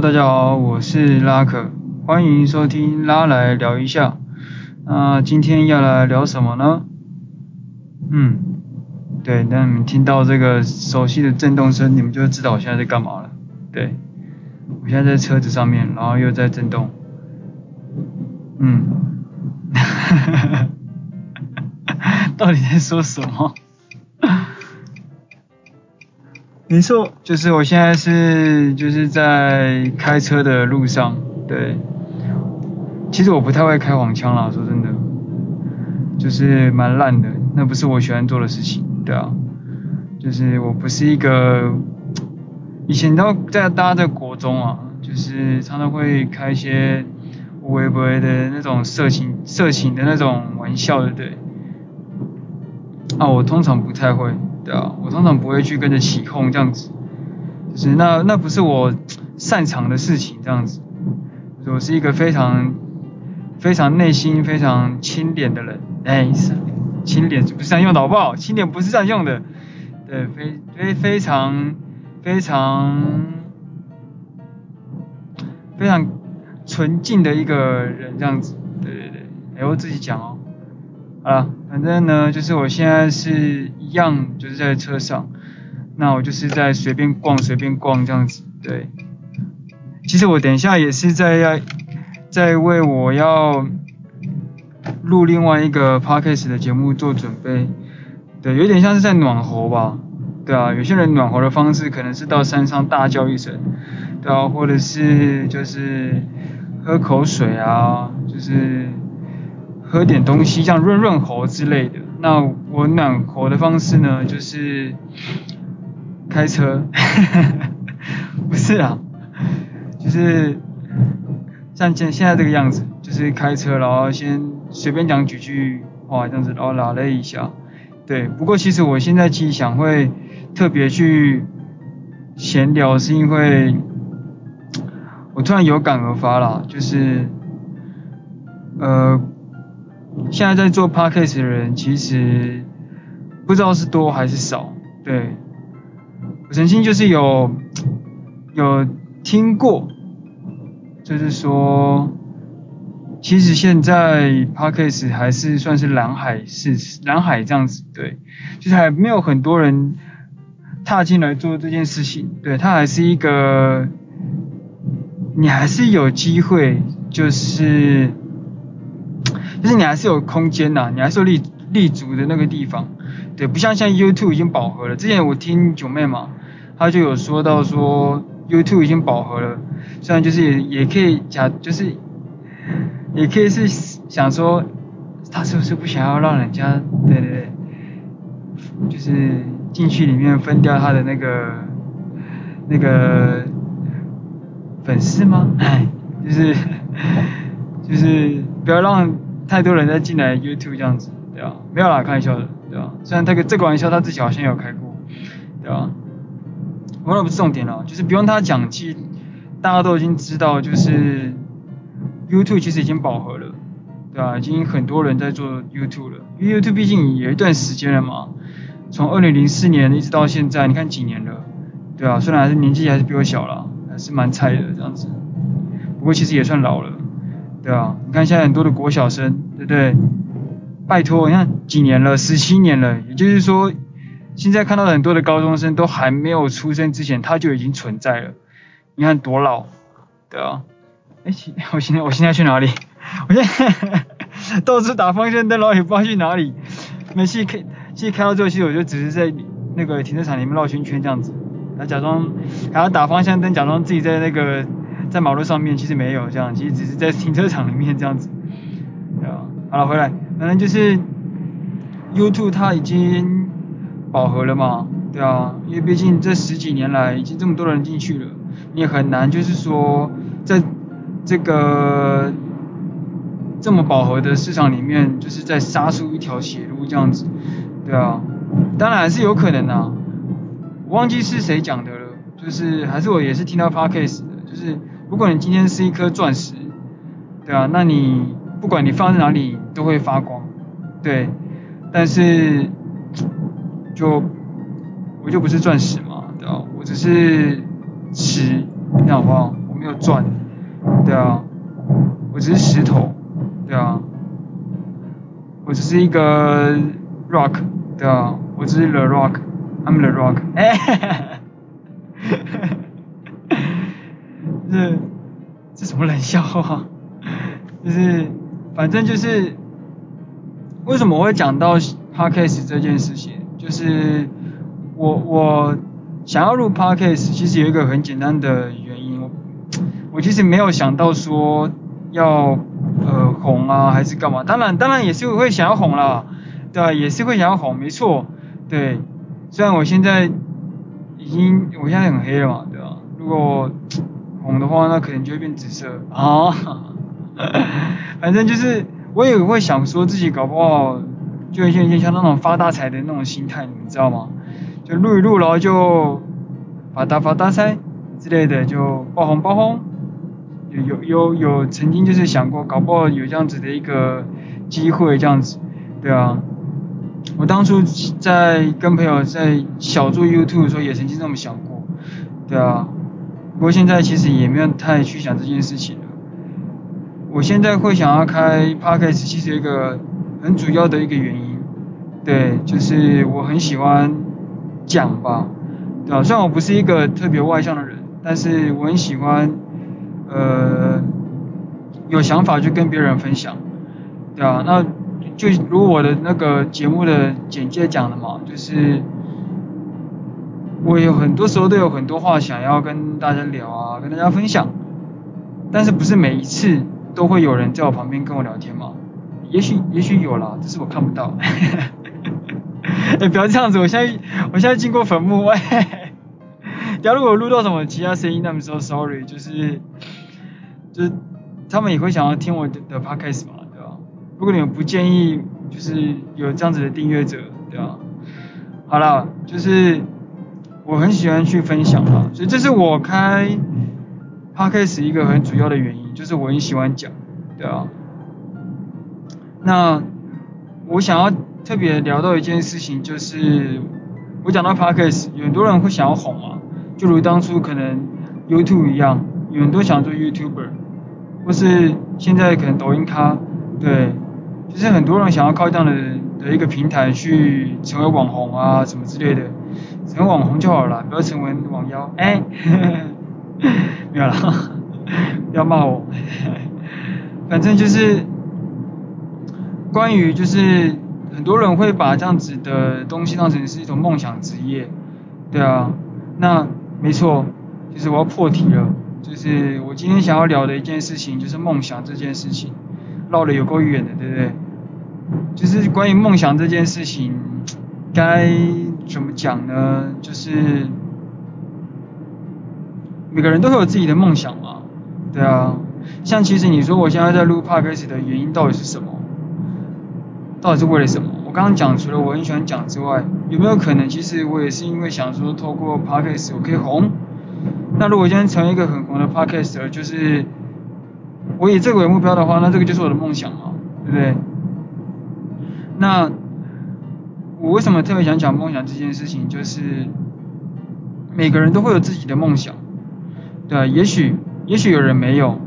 大家好，我是拉可，欢迎收听拉来聊一下。那今天要来聊什么呢？嗯，对，那你们听到这个熟悉的震动声，你们就知道我现在在干嘛了。对，我现在在车子上面，然后又在震动。嗯，哈哈哈哈哈，到底在说什么？没错，就是我现在是就是在开车的路上，对。其实我不太会开黄腔啦，说真的，就是蛮烂的，那不是我喜欢做的事情，对啊。就是我不是一个，以前都在大家在国中啊，就是常常会开一些微博的那种色情色情的那种玩笑的，对。啊，我通常不太会。对啊，我通常不会去跟着起哄这样子，就是那那不是我擅长的事情这样子。我是一个非常非常内心非常清廉的人，哎，清廉不是这样用的好不好？清廉不是这样用的，对，非非非常非常非常纯净的一个人这样子，对对对，哎，我自己讲哦。好了，反正呢，就是我现在是一样，就是在车上，那我就是在随便逛，随便逛这样子，对。其实我等一下也是在要，在为我要录另外一个 podcast 的节目做准备，对，有点像是在暖喉吧，对啊，有些人暖喉的方式可能是到山上大叫一声，对啊，或者是就是喝口水啊，就是。喝点东西，像润润喉之类的。那我暖和的方式呢，就是开车，不是啊，就是像现现在这个样子，就是开车，然后先随便讲几句话这样子，然后拉了一下。对，不过其实我现在其实想会特别去闲聊，是因为我突然有感而发啦，就是呃。现在在做 podcast 的人，其实不知道是多还是少。对，我曾经就是有有听过，就是说，其实现在 podcast 还是算是蓝海，是蓝海这样子。对，就是还没有很多人踏进来做这件事情。对，它还是一个，你还是有机会，就是。就是你还是有空间呐，你还是有立立足的那个地方，对，不像现在 YouTube 已经饱和了。之前我听九妹嘛，她就有说到说 YouTube 已经饱和了，虽然就是也也可以假，就是也可以是想说，他是不是不想要让人家，对对对，就是进去里面分掉他的那个那个粉丝吗？哎，就是就是不要让。太多人在进来 YouTube 这样子，对吧？没有啦，开玩笑的，对吧？虽然这个这个玩笑他自己好像有开过，对吧？我也不是重点了，就是不用他讲，其实大家都已经知道，就是 YouTube 其实已经饱和了，对吧？已经很多人在做 YouTube 了，因为 YouTube 毕竟有一段时间了嘛，从二零零四年一直到现在，你看几年了，对啊？虽然还是年纪还是比我小了，还是蛮菜的这样子，不过其实也算老了。对啊，你看现在很多的国小生，对不对？拜托，你看几年了，十七年了，也就是说，现在看到很多的高中生都还没有出生之前，他就已经存在了。你看多老，对啊。哎，我现在我现在去哪里？我现在 到处打方向灯，然后也不知道去哪里。每次开，其实开到最后，其实我就只是在那个停车场里面绕圈圈这样子，然后假装还要打方向灯，假装自己在那个。在马路上面其实没有这样，其实只是在停车场里面这样子，对吧？好了，回来，反正就是 YouTube 它已经饱和了嘛，对啊，因为毕竟这十几年来已经这么多人进去了，你也很难就是说在这个这么饱和的市场里面，就是在杀出一条血路这样子，对啊，当然还是有可能啊，我忘记是谁讲的了，就是还是我也是听到 Podcast 的，就是。如果你今天是一颗钻石，对啊，那你不管你放在哪里都会发光，对。但是就我就不是钻石嘛，对啊？我只是石，你好不好？我没有钻，对啊，我只是石头，对啊，我只是一个 rock，对啊，我只是 the rock，I'm the rock，哎，哈 哈哈哈哈，这这什么冷笑话？就是反正就是为什么我会讲到 podcast 这件事情，就是我我。想要录 Podcast，其实有一个很简单的原因，我我其实没有想到说要呃红啊还是干嘛，当然当然也是会想要红啦，对啊，也是会想要红，没错，对，虽然我现在已经我现在很黑了嘛，对吧？如果红的话，那可能就会变紫色啊，反正就是我也会想说自己搞不好就有点像那种发大财的那种心态，你们知道吗？就录一录，然后就发大发大财之类的，就爆红爆红。有有有有曾经就是想过，搞不好有这样子的一个机会，这样子，对啊。我当初在跟朋友在小做 YouTube 的时候，也曾经这么想过，对啊。不过现在其实也没有太去想这件事情了。我现在会想要开 Podcast，其实一个很主要的一个原因，对，就是我很喜欢。讲吧，对啊，虽然我不是一个特别外向的人，但是我很喜欢，呃，有想法就跟别人分享，对啊，那就如我的那个节目的简介讲的嘛，就是我有很多时候都有很多话想要跟大家聊啊，跟大家分享，但是不是每一次都会有人在我旁边跟我聊天嘛？也许也许有啦，只是我看不到。哎、欸，不要这样子！我现在我现在经过坟墓，哎，假如果我录到什么其他声音，那么说 sorry，就是就是他们也会想要听我的的 podcast 嘛，对吧？如果你们不介意，就是有这样子的订阅者，对吧？好了，就是我很喜欢去分享嘛，所以这是我开 podcast 一个很主要的原因，就是我很喜欢讲，对啊？那我想要。特别聊到一件事情，就是我讲到 Podcast，有很多人会想要红嘛，就如当初可能 YouTube 一样，有很多想做 YouTuber，或是现在可能抖音咖，对，就是很多人想要靠这样的的一个平台去成为网红啊什么之类的，成为网红就好了，不要成为网妖，哎，没有啦，不要骂我，反正就是关于就是。很多人会把这样子的东西当成是一种梦想职业，对啊，那没错，就是我要破题了，就是我今天想要聊的一件事情就是梦想这件事情，绕得有够远的，对不对？就是关于梦想这件事情，该怎么讲呢？就是每个人都会有自己的梦想嘛，对啊，像其实你说我现在在录 Podcast 的原因到底是什么？到底是为了什么？我刚刚讲，除了我很喜欢讲之外，有没有可能其实我也是因为想说，透过 podcast 我可以红？那如果今天成为一个很红的 podcast，就是我以这个为目标的话，那这个就是我的梦想嘛，对不对？那我为什么特别想讲梦想这件事情？就是每个人都会有自己的梦想，对啊，也许也许有人没有，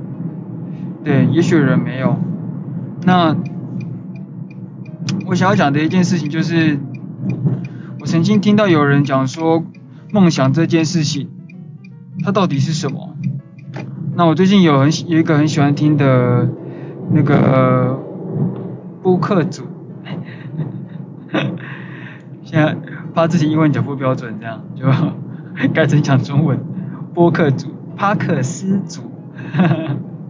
对，也许有人没有，那。我想要讲的一件事情就是，我曾经听到有人讲说，梦想这件事情，它到底是什么？那我最近有很有一个很喜欢听的那个播客组，现在怕自己英文讲不标准，这样就 改成讲中文。播客组，帕克斯组，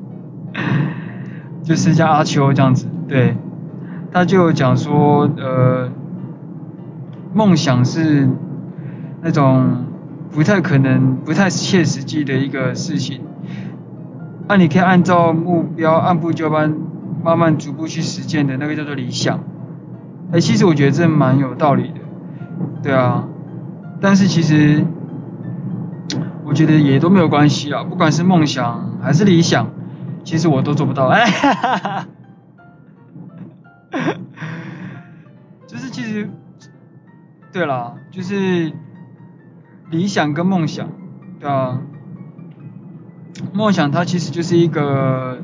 就是叫阿秋这样子，对。他就讲说，呃，梦想是那种不太可能、不太切实际的一个事情。那你可以按照目标按部就班、慢慢逐步去实践的那个叫做理想。哎，其实我觉得这蛮有道理的，对啊。但是其实我觉得也都没有关系啊，不管是梦想还是理想，其实我都做不到。哎哈哈哈。就是其实，对啦，就是理想跟梦想，对啊。梦想它其实就是一个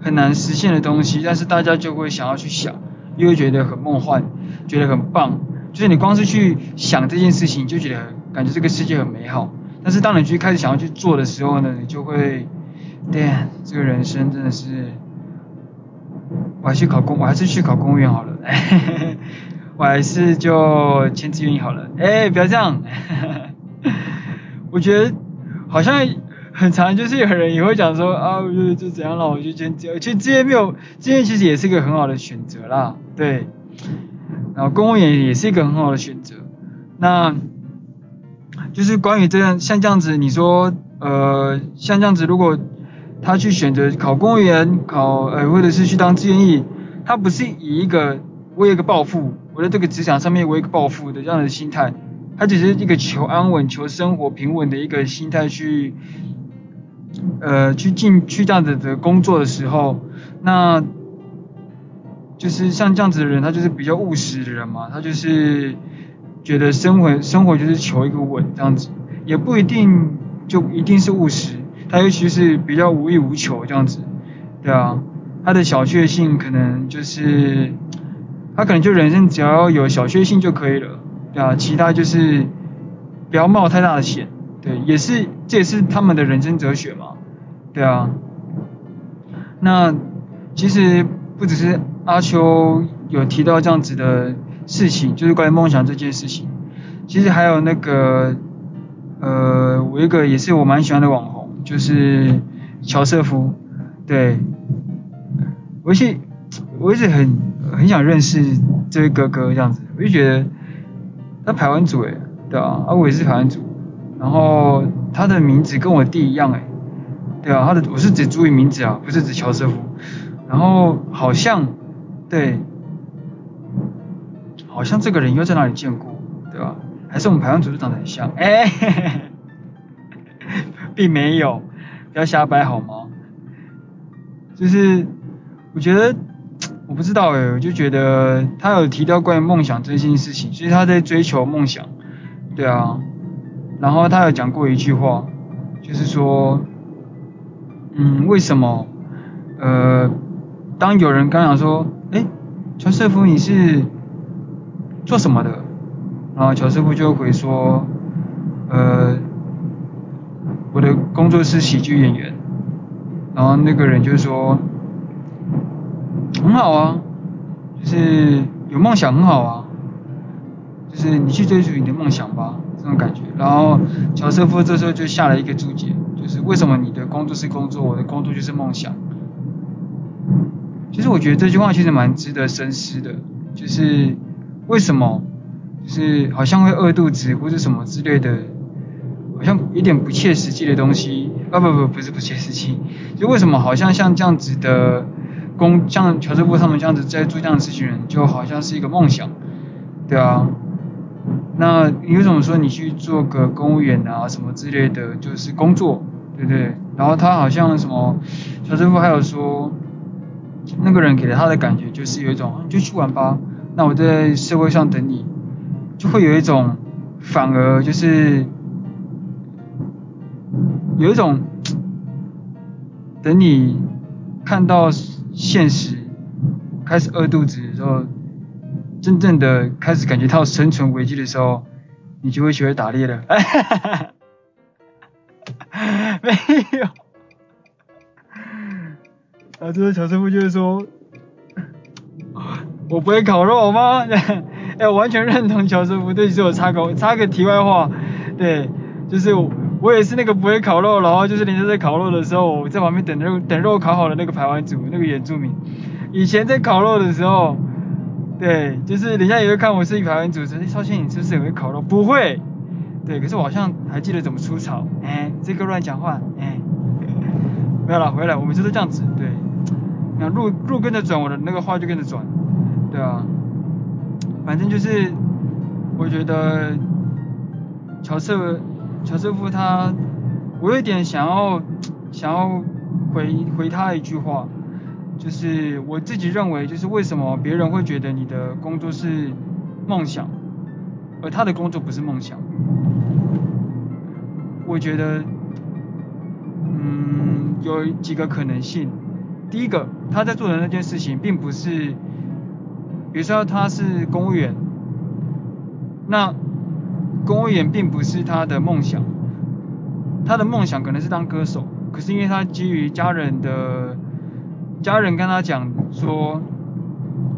很难实现的东西，但是大家就会想要去想，又会觉得很梦幻，觉得很棒。就是你光是去想这件事情，就觉得感觉这个世界很美好。但是当你去开始想要去做的时候呢，你就会，对，这个人生真的是，我还是考公，我还是去考公务员好了。我还是就签志愿役好了。哎，不要这样。我觉得好像很常，就是有人也会讲说啊，就就怎样了，我就签志愿。其实志愿没有，志愿其实也是一个很好的选择啦。对。然后公务员也是一个很好的选择。那，就是关于这样像这样子，你说呃，像这样子，如果他去选择考公务员，考呃，或者是去当志愿役，他不是以一个我有一个抱负。我在这个职场上面，我有一个抱负的这样的心态，他只是一个求安稳、求生活平稳的一个心态去，呃，去进去这样子的工作的时候，那，就是像这样子的人，他就是比较务实的人嘛，他就是觉得生活生活就是求一个稳这样子，也不一定就一定是务实，他尤其是比较无欲无求这样子，对啊，他的小确幸可能就是。他可能就人生只要有小确幸就可以了，对啊，其他就是不要冒太大的险，对，也是这也是他们的人生哲学嘛，对啊。那其实不只是阿秋有提到这样子的事情，就是关于梦想这件事情，其实还有那个呃，我一个也是我蛮喜欢的网红，就是乔瑟夫，对，我一直我一直很。很想认识这位哥哥这样子，我就觉得他排湾族诶，对啊，啊我也是排湾族，然后他的名字跟我弟一样诶，对啊，他的我是指注意名字啊，不是指乔瑟夫，然后好像对，好像这个人又在哪里见过，对吧？还是我们排湾族都长得很像，哎，并没有，不要瞎掰好吗？就是我觉得。我不知道诶，我就觉得他有提到关于梦想这件事情，所以他在追求梦想，对啊，然后他有讲过一句话，就是说，嗯，为什么，呃，当有人刚讲说，乔瑟夫你是做什么的？然后乔瑟夫就回说，呃，我的工作是喜剧演员，然后那个人就说。很好啊，就是有梦想很好啊，就是你去追逐你的梦想吧，这种感觉。然后乔瑟夫这时候就下了一个注解，就是为什么你的工作是工作，我的工作就是梦想。其实我觉得这句话其实蛮值得深思的，就是为什么，就是好像会饿肚子或者什么之类的，好像有点不切实际的东西。啊不不不是不切实际，就为什么好像像这样子的。工像乔瑟夫他们这样子在做这样的事情，就好像是一个梦想，对啊。那你为什么说你去做个公务员啊什么之类的，就是工作，对不对？然后他好像什么，乔师傅还有说，那个人给了他的感觉就是有一种，你就去玩吧，那我在社会上等你，就会有一种，反而就是有一种，等你看到。现实开始饿肚子的时候，真正的开始感觉到生存危机的时候，你就会学会打猎了。没有。啊，这个乔师傅就是说，我不会烤肉吗？哎，我完全认同乔师傅。对，其实我插个插个题外话，对，就是我。也是那个不会烤肉，然后就是人家在烤肉的时候，我在旁边等肉等肉烤好的那个排湾族，那个原住民。以前在烤肉的时候，对，就是人家也会看我是一排湾族，说：“哎，少谦你是不是很会烤肉？”不会，对，可是我好像还记得怎么出草。哎，这个乱讲话，哎，没有了，回来，我们就是这样子，对。那路路跟着转，我的那个话就跟着转，对啊。反正就是，我觉得乔瑟。乔瑟夫他，我有点想要想要回回他一句话，就是我自己认为，就是为什么别人会觉得你的工作是梦想，而他的工作不是梦想？我觉得，嗯，有几个可能性。第一个，他在做的那件事情并不是，比如说他是公务员，那公务员并不是他的梦想，他的梦想可能是当歌手，可是因为他基于家人的，家人跟他讲说，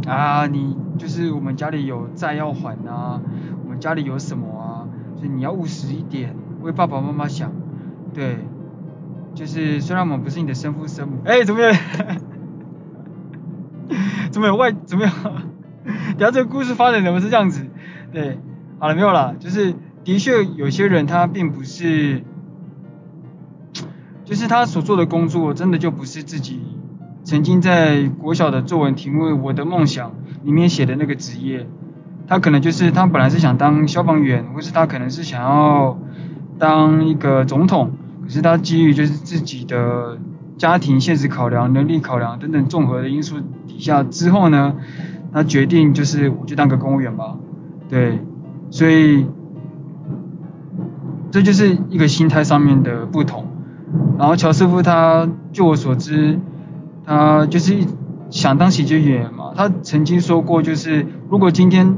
啊，你就是我们家里有债要还啊，我们家里有什么啊，所以你要务实一点，为爸爸妈妈想，对，就是虽然我们不是你的生父生母，哎，怎么样？怎么有外？怎么样？等下这个故事发展怎么是这样子？对，好了没有啦，就是的确有些人他并不是，就是他所做的工作真的就不是自己。曾经在国小的作文题目《我的梦想》里面写的那个职业，他可能就是他本来是想当消防员，或是他可能是想要当一个总统，可是他基于就是自己的家庭现实考量、能力考量等等综合的因素底下之后呢，他决定就是我就当个公务员吧，对，所以这就是一个心态上面的不同。然后乔师傅他，据我所知。他就是想当喜剧演员嘛，他曾经说过，就是如果今天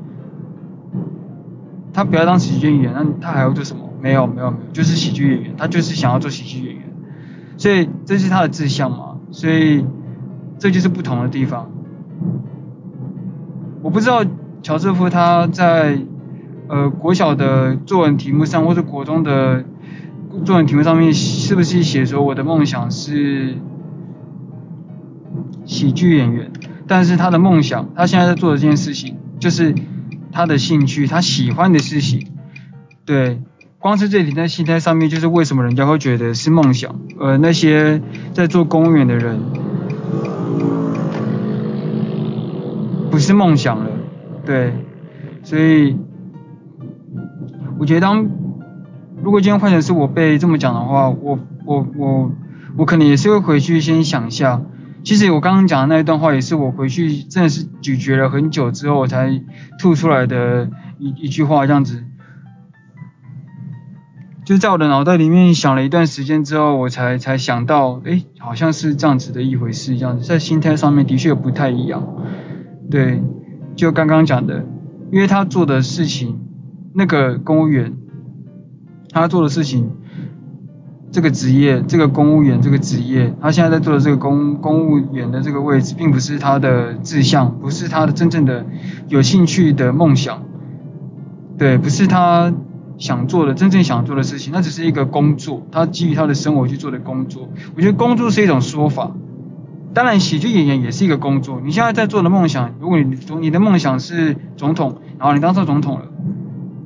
他不要当喜剧演员，那他还要做什么？没有，没有，没有，就是喜剧演员，他就是想要做喜剧演员，所以这是他的志向嘛，所以这就是不同的地方。我不知道乔瑟夫他在呃国小的作文题目上，或者国中的作文题目上面，是不是写说我的梦想是。喜剧演员，但是他的梦想，他现在在做的这件事情，就是他的兴趣，他喜欢的事情。对，光是这里在心态上面，就是为什么人家会觉得是梦想，而那些在做公务员的人，不是梦想了。对，所以我觉得当如果今天换成是我被这么讲的话，我我我我可能也是会回去先想一下。其实我刚刚讲的那一段话，也是我回去真的是咀嚼了很久之后，我才吐出来的一一句话，这样子。就在我的脑袋里面想了一段时间之后，我才才想到，哎，好像是这样子的一回事，这样，在心态上面的确不太一样。对，就刚刚讲的，因为他做的事情，那个公务员，他做的事情。这个职业，这个公务员这个职业，他现在在做的这个公公务员的这个位置，并不是他的志向，不是他的真正的有兴趣的梦想，对，不是他想做的真正想做的事情，那只是一个工作，他基于他的生活去做的工作。我觉得工作是一种说法，当然喜剧演员也是一个工作。你现在在做的梦想，如果你你的梦想是总统，然后你当上总统了，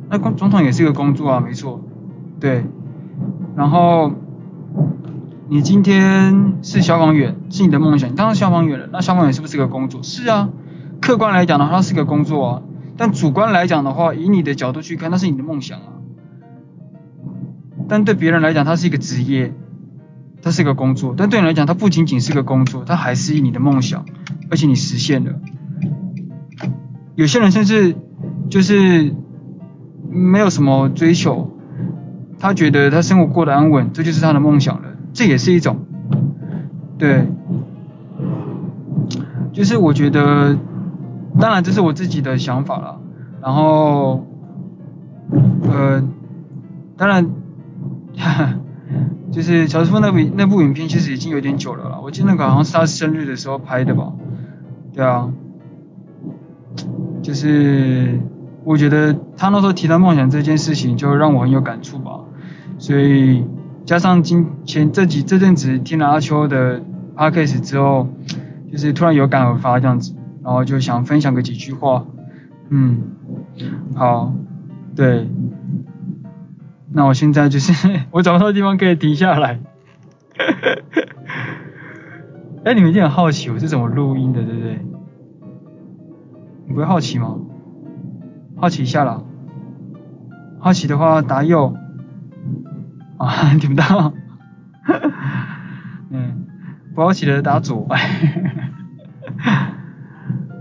那总总统也是一个工作啊，没错，对。然后，你今天是消防员，是你的梦想，你当上消防员了，那消防员是不是一个工作？是啊，客观来讲的话，它是个工作啊。但主观来讲的话，以你的角度去看，那是你的梦想啊。但对别人来讲，它是一个职业，它是一个工作。但对你来讲，它不仅仅是个工作，它还是你的梦想，而且你实现了。有些人甚至就是没有什么追求。他觉得他生活过得安稳，这就是他的梦想了，这也是一种，对，就是我觉得，当然这是我自己的想法了，然后，呃，当然，就是乔瑟夫那部那部影片其实已经有点久了啦，我记得那个好像是他生日的时候拍的吧，对啊，就是我觉得他那时候提到梦想这件事情，就让我很有感触吧。所以加上今前这几这阵子听了阿秋的 podcast 之后，就是突然有感而发这样子，然后就想分享个几句话。嗯，好，对，那我现在就是 我找不到地方可以停下来。哎，你们一定很好奇我是怎么录音的，对不对？你不会好奇吗？好奇一下啦。好奇的话打右。啊，听不到，嗯，不好奇的打左，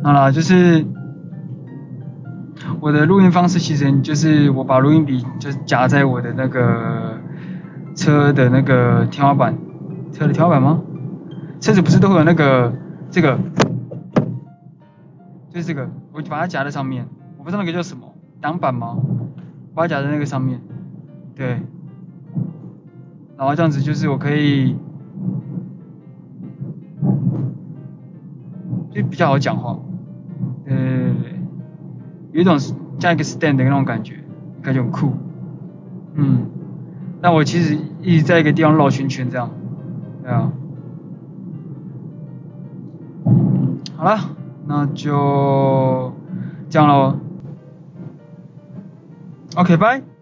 好了，就是我的录音方式，其实就是我把录音笔就夹在我的那个车的那个天花板，车的天花板吗？车子不是都会有那个这个，就是这个，我把它夹在上面，我不知道那个叫什么，挡板吗？把它夹在那个上面，对，然后这样子就是我可以，就比较好讲话，对，有一种加一个 stand 的那种感觉，感觉很酷，嗯，那我其实一直在一个地方绕圈圈这样，对啊。好了，那就这样喽。OK，拜。